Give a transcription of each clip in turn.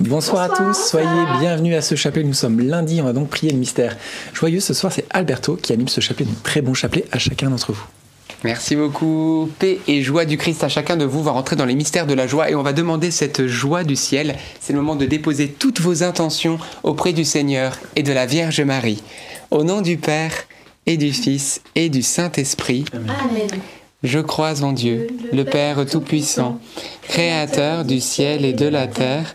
Bonsoir, à tous, soyez bienvenus à ce chapelet. Nous sommes lundi, on va donc prier le mystère joyeux. Ce soir, c'est Alberto qui anime ce chapelet, donc très bon chapelet à chacun d'entre vous. Merci beaucoup. Paix et joie du Christ à chacun de vous va rentrer dans les mystères de la joie et on va demander cette joie du ciel. C'est le moment de déposer toutes vos intentions auprès du Seigneur et de la Vierge Marie. Au nom du Père et du Fils et du Saint-Esprit. Amen. Je crois en Dieu, le Père Tout-Puissant, Créateur du ciel et de la terre,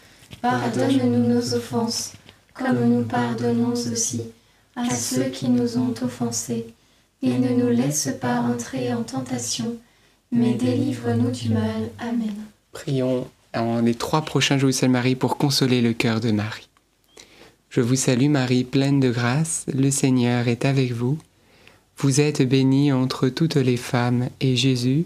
Pardonne-nous nos offenses, comme nous pardonnons aussi à ceux qui nous ont offensés. Et ne nous laisse pas entrer en tentation, mais délivre-nous du mal. Amen. Prions en les trois prochains jours Sainte Marie pour consoler le cœur de Marie. Je vous salue Marie, pleine de grâce, le Seigneur est avec vous. Vous êtes bénie entre toutes les femmes, et Jésus,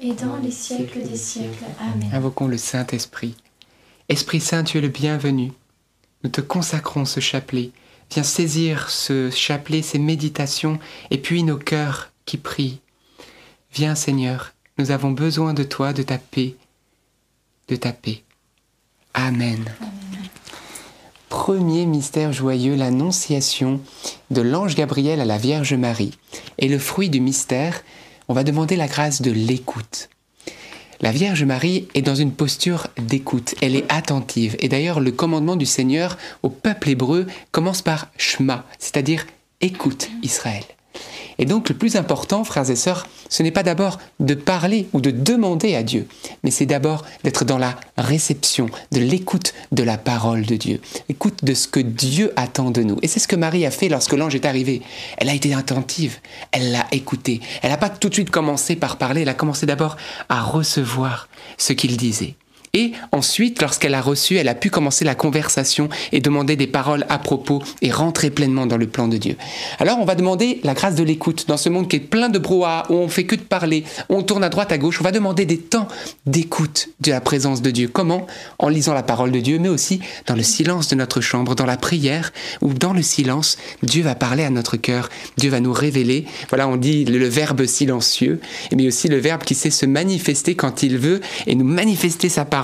et dans les siècles des siècles. Amen. Invoquons le Saint-Esprit. Esprit Saint, tu es le bienvenu. Nous te consacrons ce chapelet. Viens saisir ce chapelet, ces méditations, et puis nos cœurs qui prient. Viens Seigneur, nous avons besoin de toi, de ta paix, de ta paix. Amen. Premier mystère joyeux, l'annonciation de l'ange Gabriel à la Vierge Marie. Et le fruit du mystère, on va demander la grâce de l'écoute. La Vierge Marie est dans une posture d'écoute, elle est attentive. Et d'ailleurs, le commandement du Seigneur au peuple hébreu commence par Shema, c'est-à-dire écoute Israël. Et donc le plus important, frères et sœurs, ce n'est pas d'abord de parler ou de demander à Dieu, mais c'est d'abord d'être dans la réception, de l'écoute de la parole de Dieu, écoute de ce que Dieu attend de nous. Et c'est ce que Marie a fait lorsque l'ange est arrivé. Elle a été attentive, elle l'a écouté. Elle n'a pas tout de suite commencé par parler, elle a commencé d'abord à recevoir ce qu'il disait. Et ensuite, lorsqu'elle a reçu, elle a pu commencer la conversation et demander des paroles à propos et rentrer pleinement dans le plan de Dieu. Alors on va demander la grâce de l'écoute dans ce monde qui est plein de brouhaha, où on fait que de parler, où on tourne à droite, à gauche. On va demander des temps d'écoute de la présence de Dieu. Comment? En lisant la parole de Dieu, mais aussi dans le silence de notre chambre, dans la prière, ou dans le silence, Dieu va parler à notre cœur. Dieu va nous révéler. Voilà, on dit le verbe silencieux, mais aussi le verbe qui sait se manifester quand il veut et nous manifester sa parole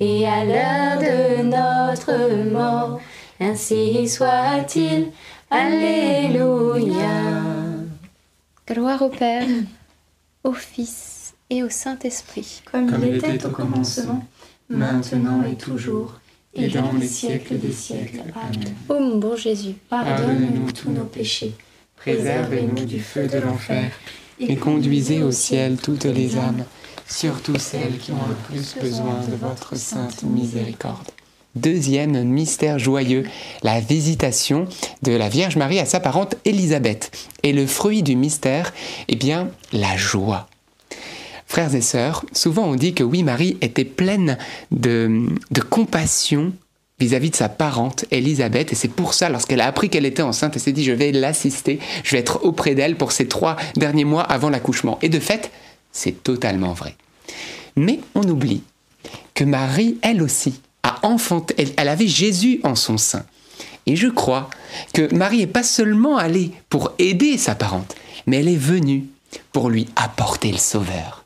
et à l'heure de notre mort. Ainsi soit-il. Alléluia. Gloire au Père, au Fils et au Saint-Esprit. Comme il était au commencement, maintenant et toujours, et dans les siècles des siècles. Amen. Ô mon bon Jésus, Pardonne-nous tous nos péchés, préservez-nous du feu de l'enfer, Et conduisez au ciel toutes les âmes, surtout celles qui ont le plus besoin de votre sainte miséricorde. Deuxième mystère joyeux, la visitation de la Vierge Marie à sa parente Élisabeth. Et le fruit du mystère, eh bien, la joie. Frères et sœurs, souvent on dit que oui, Marie était pleine de, compassion vis-à-vis de sa parente Élisabeth. Et c'est pour ça, lorsqu'elle a appris qu'elle était enceinte, elle s'est dit, je vais l'assister, je vais être auprès d'elle pour ces trois derniers mois avant l'accouchement. Et de fait, c'est totalement vrai. Mais on oublie que Marie, elle aussi, a enfanté, elle, avait Jésus en son sein. Et je crois que Marie n'est pas seulement allée pour aider sa parente, mais elle est venue pour lui apporter le Sauveur.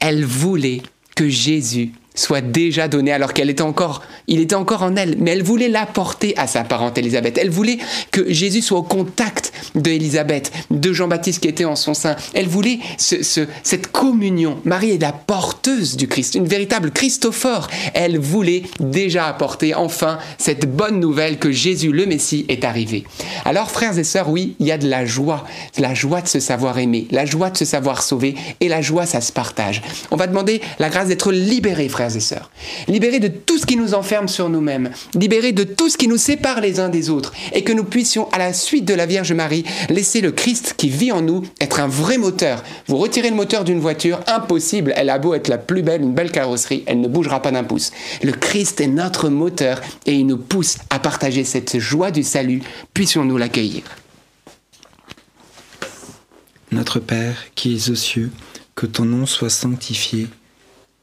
Elle voulait que Jésus soit déjà donné alors qu'elle était encore, il était encore en elle, mais elle voulait l'apporter à sa parente Élisabeth. Elle voulait que Jésus soit au contact d'Élisabeth, de Jean-Baptiste qui était en son sein. Elle voulait ce- ce- cette communion. Marie est la porteuse du Christ, une véritable Christophore. Elle voulait déjà apporter enfin cette bonne nouvelle que Jésus, le Messie, est arrivé. Alors, frères et sœurs, oui, il y a de la joie, la joie de se savoir aimer, la joie de se savoir sauver, et la joie, ça se partage. On va demander la grâce d'être libéré, frères et sœurs. Libérés de tout ce qui nous enferme sur nous-mêmes. Libérés de tout ce qui nous sépare les uns des autres. Et que nous puissions, à la suite de la Vierge Marie, laisser le Christ qui vit en nous être un vrai moteur. Vous retirez le moteur d'une voiture, impossible. Elle a beau être la plus belle, une belle carrosserie, elle ne bougera pas d'un pouce. Le Christ est notre moteur et il nous pousse à partager cette joie du salut. Puissions-nous l'accueillir. Notre Père qui es aux cieux, que ton nom soit sanctifié,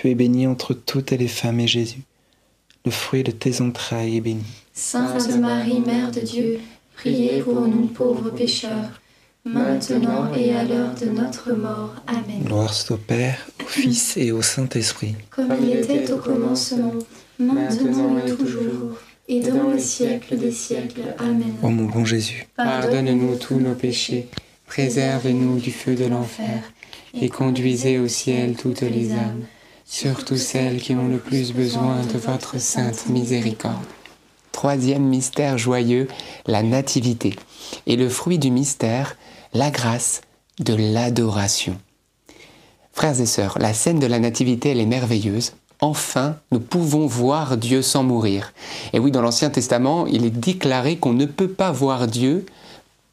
Tu es bénie entre toutes les femmes et Jésus, le fruit de tes entrailles est béni. Sainte Marie, Mère de Dieu, priez pour nous pauvres pécheurs, maintenant et à l'heure de notre mort. Amen. Gloire soit au Père, au Fils et au Saint-Esprit. Comme il était au commencement, maintenant et toujours, et dans les siècles des siècles. Amen. Ô mon bon Jésus, Pardonne-nous tous nos péchés, préservez-nous du feu de l'enfer, et conduisez au ciel toutes les âmes, surtout celles qui ont le plus besoin de votre sainte miséricorde. Troisième mystère joyeux, la nativité. Et le fruit du mystère, la grâce de l'adoration. Frères et sœurs, la scène de la nativité, elle est merveilleuse. Enfin, nous pouvons voir Dieu sans mourir. Et oui, dans l'Ancien Testament, il est déclaré qu'on ne peut pas voir Dieu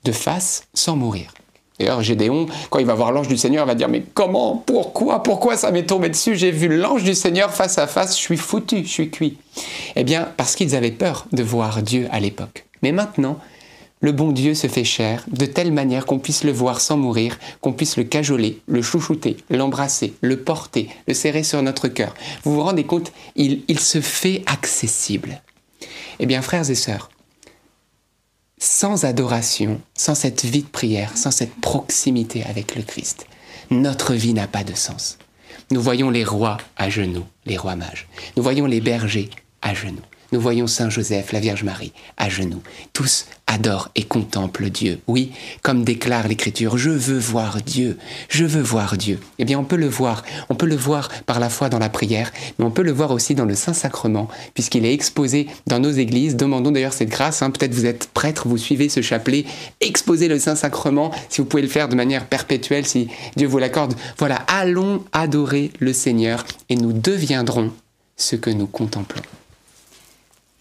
de face sans mourir. D'ailleurs, Gédéon, quand il va voir l'ange du Seigneur, il va dire Mais comment Pourquoi Pourquoi ça m'est tombé dessus? J'ai vu l'ange du Seigneur face à face, je suis foutu, je suis cuit. Eh bien, parce qu'ils avaient peur de voir Dieu à l'époque. Mais maintenant, le bon Dieu se fait chair de telle manière qu'on puisse le voir sans mourir, qu'on puisse le cajoler, le chouchouter, l'embrasser, le porter, le serrer sur notre cœur. Vous vous rendez compte, il, il se fait accessible. Eh bien, frères et sœurs, sans adoration, sans cette vie de prière, sans cette proximité avec le Christ, notre vie n'a pas de sens. Nous voyons les rois à genoux, les rois mages. Nous voyons les bergers à genoux. Nous voyons Saint Joseph, la Vierge Marie, à genoux. Tous adorent et contemplent Dieu. Oui, comme déclare l'Écriture, je veux voir Dieu, je veux voir Dieu. Eh bien, on peut le voir. On peut le voir par la foi dans la prière, mais on peut le voir aussi dans le Saint-Sacrement, puisqu'il est exposé dans nos églises. Demandons d'ailleurs cette grâce. Hein. Peut-être vous êtes prêtre, vous suivez ce chapelet. Exposez le Saint-Sacrement, si vous pouvez le faire de manière perpétuelle, si Dieu vous l'accorde. Voilà, allons adorer le Seigneur et nous deviendrons ce que nous contemplons.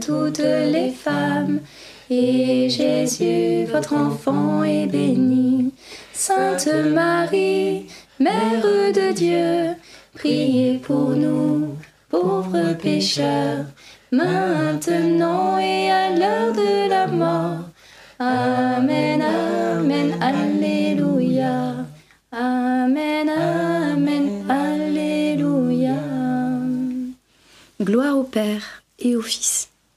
toutes les femmes, et Jésus, votre enfant, est béni. Sainte Marie, Mère de Dieu, priez pour nous, pauvres pécheurs, maintenant et à l'heure de la mort. Amen, Amen, Alléluia. Amen, Amen, Alléluia. Gloire au Père et au Fils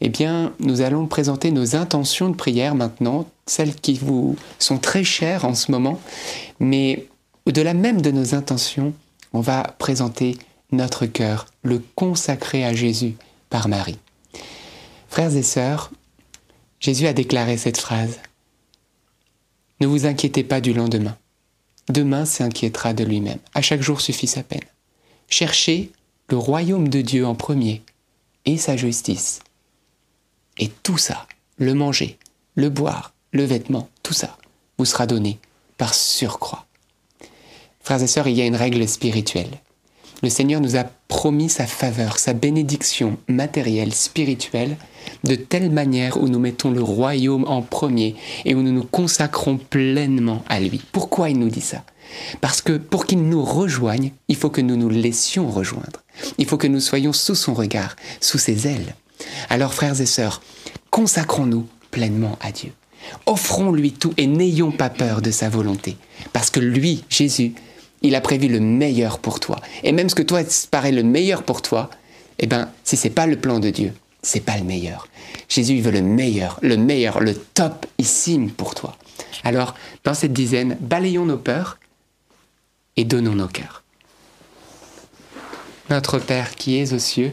eh bien, nous allons présenter nos intentions de prière maintenant, celles qui vous sont très chères en ce moment, mais au-delà même de nos intentions, on va présenter notre cœur, le consacrer à Jésus par Marie. Frères et sœurs, Jésus a déclaré cette phrase. Ne vous inquiétez pas du lendemain. Demain s'inquiétera de lui-même. À chaque jour suffit sa peine. Cherchez le royaume de Dieu en premier et sa justice. Et tout ça, le manger, le boire, le vêtement, tout ça, vous sera donné par surcroît. Frères et sœurs, il y a une règle spirituelle. Le Seigneur nous a promis sa faveur, sa bénédiction matérielle, spirituelle, de telle manière où nous mettons le royaume en premier et où nous nous consacrons pleinement à lui. Pourquoi il nous dit ça? Parce que pour qu'il nous rejoigne, il faut que nous nous laissions rejoindre. Il faut que nous soyons sous son regard, sous ses ailes. Alors frères et sœurs, consacrons-nous pleinement à Dieu. Offrons-lui tout et n'ayons pas peur de sa volonté. Parce que lui, Jésus, il a prévu le meilleur pour toi. Et même ce que toi paraît le meilleur pour toi, eh ben, si c'est pas le plan de Dieu, c'est pas le meilleur. Jésus, il veut le meilleur, le meilleur, le topissime pour toi. Alors, dans cette dizaine, balayons nos peurs et donnons nos cœurs. Notre Père qui es aux cieux,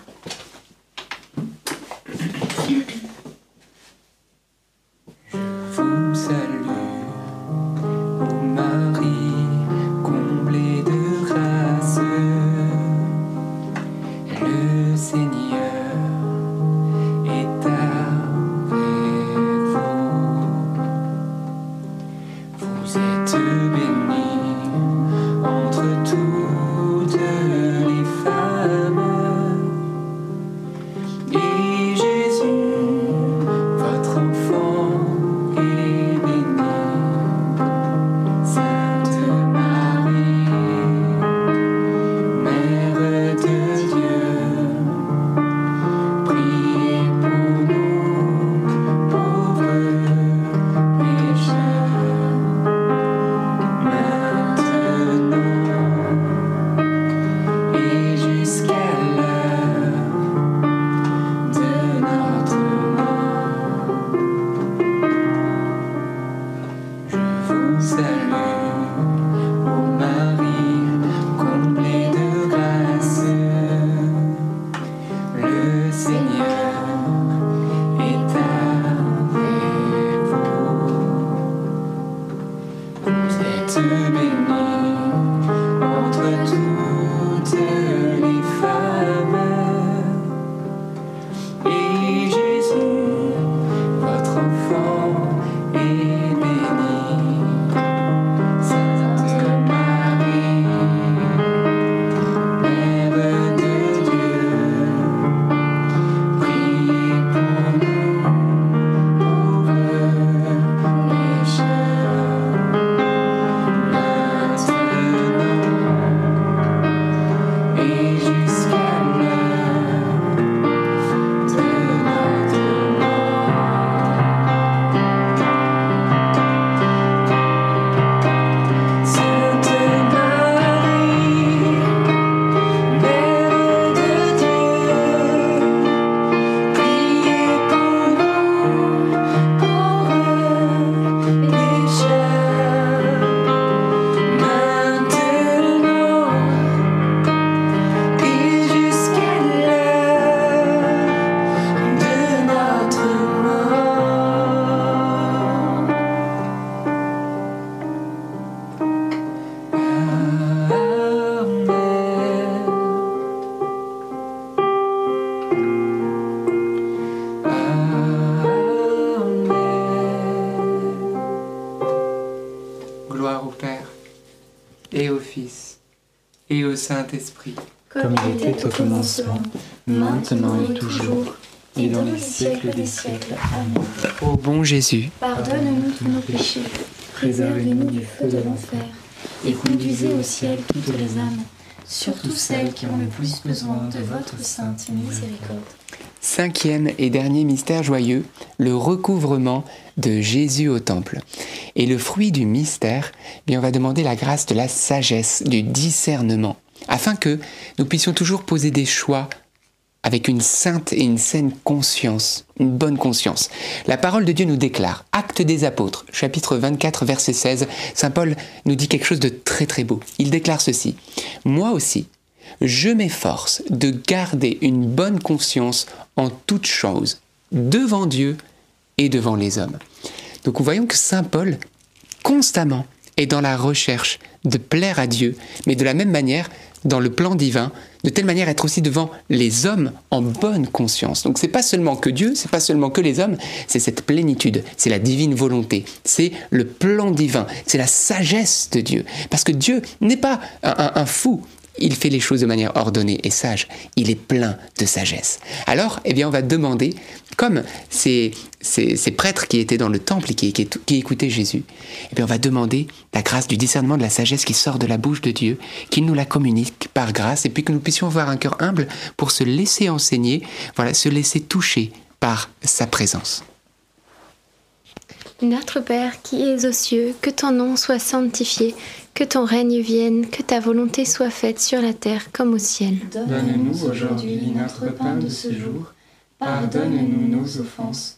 Saint-Esprit, comme il était au commencement, maintenant et toujours, et dans les siècles des siècles. Amen. Ô bon Jésus, pardonne-nous tous nos péchés, préservez-nous du feu de l'enfer, et conduisez au ciel toutes les âmes, surtout celles qui ont le plus besoin de votre sainte miséricorde. Cinquième et dernier mystère joyeux, le recouvrement de Jésus au temple. Et le fruit du mystère, bien on va demander la grâce de la sagesse, du discernement afin que nous puissions toujours poser des choix avec une sainte et une saine conscience, une bonne conscience. La parole de Dieu nous déclare, Acte des apôtres, chapitre 24, verset 16, Saint Paul nous dit quelque chose de très très beau. Il déclare ceci, Moi aussi, je m'efforce de garder une bonne conscience en toutes choses, devant Dieu et devant les hommes. Donc nous voyons que Saint Paul, constamment, est dans la recherche de plaire à Dieu, mais de la même manière, dans le plan divin, de telle manière être aussi devant les hommes en bonne conscience. Donc c'est pas seulement que Dieu, c'est pas seulement que les hommes, c'est cette plénitude, c'est la divine volonté, c'est le plan divin, c'est la sagesse de Dieu. Parce que Dieu n'est pas un, fou, il fait les choses de manière ordonnée et sage. Il est plein de sagesse. Alors, eh bien, on va demander, comme ces, ces, prêtres qui étaient dans le temple et qui, qui, écoutaient Jésus, eh bien, on va demander la grâce du discernement de la sagesse qui sort de la bouche de Dieu, qu'il nous la communique par grâce, et puis que nous puissions avoir un cœur humble pour se laisser enseigner, voilà, se laisser toucher par sa présence. Notre Père qui es aux cieux, que ton nom soit sanctifié que ton règne vienne, que ta volonté soit faite sur la terre comme au ciel. Donne-nous aujourd'hui notre pain de ce jour. Pardonne-nous nos offenses,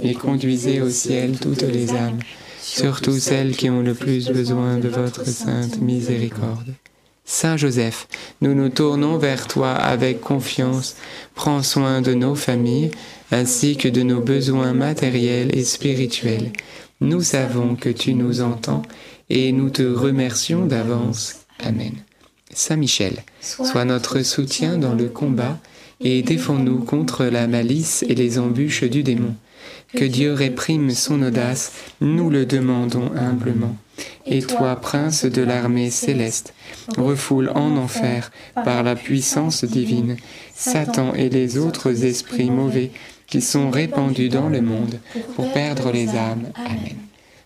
et conduisez au ciel toutes les âmes, surtout celles qui ont le plus besoin de votre sainte miséricorde. Saint Joseph, nous nous tournons vers toi avec confiance. Prends soin de nos familles ainsi que de nos besoins matériels et spirituels. Nous savons que tu nous entends et nous te remercions d'avance. Amen. Saint Michel, sois notre soutien dans le combat et défends-nous contre la malice et les embûches du démon. Que Dieu réprime son audace, nous le demandons humblement. Et toi, prince de l'armée céleste, refoule en enfer, par la puissance divine, Satan et les autres esprits mauvais qui sont répandus dans le monde pour perdre les âmes. Amen.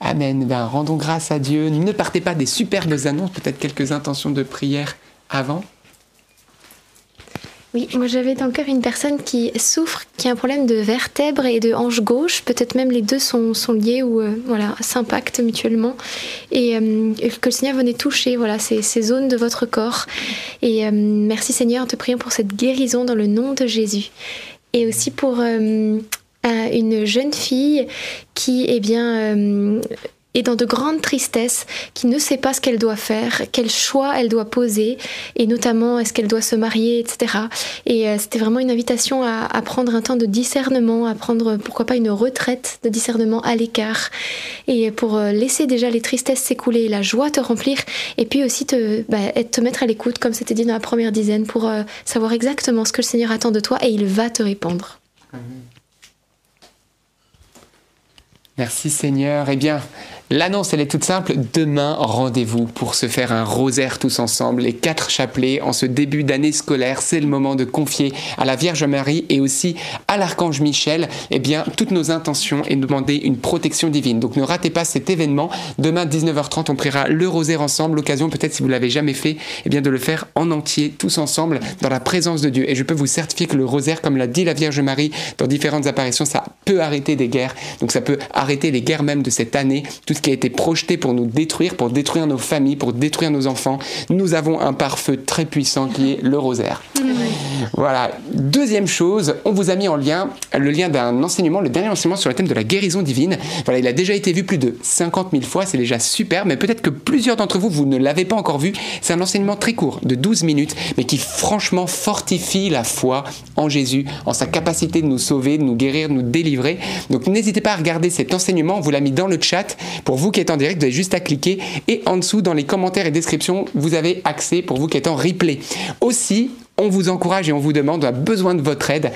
Amen. Ben, rendons grâce à Dieu. Ne partez pas des superbes annonces, peut-être quelques intentions de prière avant. Oui, moi j'avais dans le cœur une personne qui souffre, qui a un problème de vertèbre et de hanche gauche. Peut-être même les deux sont, sont liés ou euh, voilà, s'impactent mutuellement. Et, euh, que le Seigneur venait toucher voilà, ces, zones de votre corps. Et euh, merci Seigneur, te priant pour cette guérison dans le nom de Jésus. Et aussi pour une jeune fille qui eh bien, euh, est dans de grandes tristesses, qui ne sait pas ce qu'elle doit faire, quel choix elle doit poser, et notamment est-ce qu'elle doit se marier, etc. Et euh, c'était vraiment une invitation à, prendre un temps de discernement, à prendre pourquoi pas une retraite de discernement à l'écart, et pour euh, laisser déjà les tristesses s'écouler, la joie te remplir, et puis aussi te, bah, mettre à l'écoute, comme c'était dit dans la première dizaine, pour savoir exactement ce que le Seigneur attend de toi, et il va te répondre. Merci Seigneur. Eh bien, l'annonce, elle est toute simple. Demain, rendez-vous pour se faire un rosaire tous ensemble, les quatre chapelets en ce début d'année scolaire. C'est le moment de confier à la Vierge Marie et aussi à l'Archange Michel, eh bien, toutes nos intentions et demander une protection divine. Donc ne ratez pas cet événement. Demain, 19h30, on priera le rosaire ensemble. L'occasion, peut-être, si vous l'avez jamais fait, eh bien, de le faire en entier, tous ensemble, dans la présence de Dieu. Et je peux vous certifier que le rosaire, comme l'a dit la Vierge Marie dans différentes apparitions, ça peut arrêter des guerres. Donc ça peut arrêter les guerres même de cette année, qui a été projeté pour nous détruire, pour détruire nos familles, pour détruire nos enfants. Nous avons un pare-feu très puissant qui est le rosaire. Voilà. Deuxième chose, on vous a mis en lien le lien d'un enseignement, le dernier enseignement sur le thème de la guérison divine. Voilà, il a déjà été vu plus de 50 000 fois, c'est déjà super, mais peut-être que plusieurs d'entre vous, vous ne l'avez pas encore vu. C'est un enseignement très court, de 12 minutes, mais qui franchement fortifie la foi en Jésus, en sa capacité de nous sauver, de nous guérir, de nous délivrer. Donc n'hésitez pas à regarder cet enseignement, on vous l'a mis dans le chat. Pour vous qui êtes en direct, vous avez juste à cliquer et en dessous dans les commentaires et descriptions, vous avez accès pour vous qui êtes en replay. Aussi, on vous encourage et on vous demande, on a besoin de votre aide.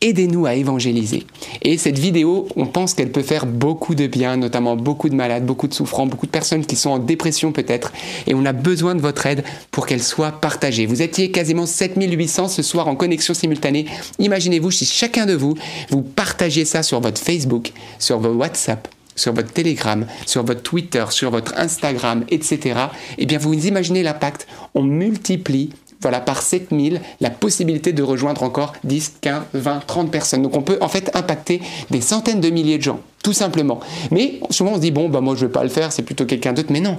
Aidez-nous à évangéliser. Et cette vidéo, on pense qu'elle peut faire beaucoup de bien, notamment beaucoup de malades, beaucoup de souffrants, beaucoup de personnes qui sont en dépression peut-être. Et on a besoin de votre aide pour qu'elle soit partagée. Vous étiez quasiment 7800 ce soir en connexion simultanée. Imaginez-vous si chacun de vous, vous partagiez ça sur votre Facebook, sur votre WhatsApp, sur votre Telegram, sur votre Twitter, sur votre Instagram, etc., eh bien vous imaginez l'impact. On multiplie voilà, par 7000, la possibilité de rejoindre encore 10, 15, 20, 30 personnes. Donc on peut en fait impacter des centaines de milliers de gens, tout simplement. Mais souvent on se dit, bon, bah moi je ne vais pas le faire, c'est plutôt quelqu'un d'autre. Mais non,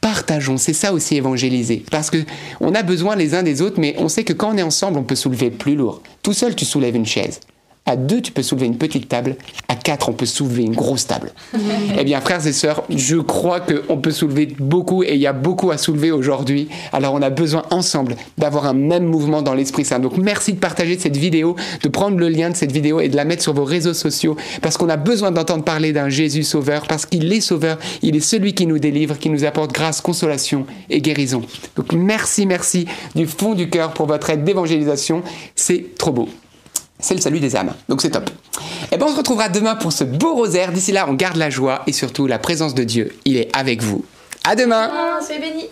partageons, c'est ça aussi évangéliser. Parce que on a besoin les uns des autres, mais on sait que quand on est ensemble, on peut soulever plus lourd. Tout seul, tu soulèves une chaise. À deux, tu peux soulever une petite table. À quatre, on peut soulever une grosse table. eh bien, frères et sœurs, je crois qu'on peut soulever beaucoup et il y a beaucoup à soulever aujourd'hui. Alors, on a besoin ensemble d'avoir un même mouvement dans l'Esprit Saint. Donc, merci de partager cette vidéo, de prendre le lien de cette vidéo et de la mettre sur vos réseaux sociaux parce qu'on a besoin d'entendre parler d'un Jésus sauveur, parce qu'il est sauveur, il est celui qui nous délivre, qui nous apporte grâce, consolation et guérison. Donc, merci, merci du fond du cœur pour votre aide d'évangélisation. C'est trop beau c'est le salut des âmes. Donc c'est top. Et eh bien on se retrouvera demain pour ce beau rosaire. D'ici là, on garde la joie et surtout la présence de Dieu. Il est avec vous. À demain. soyez bénis.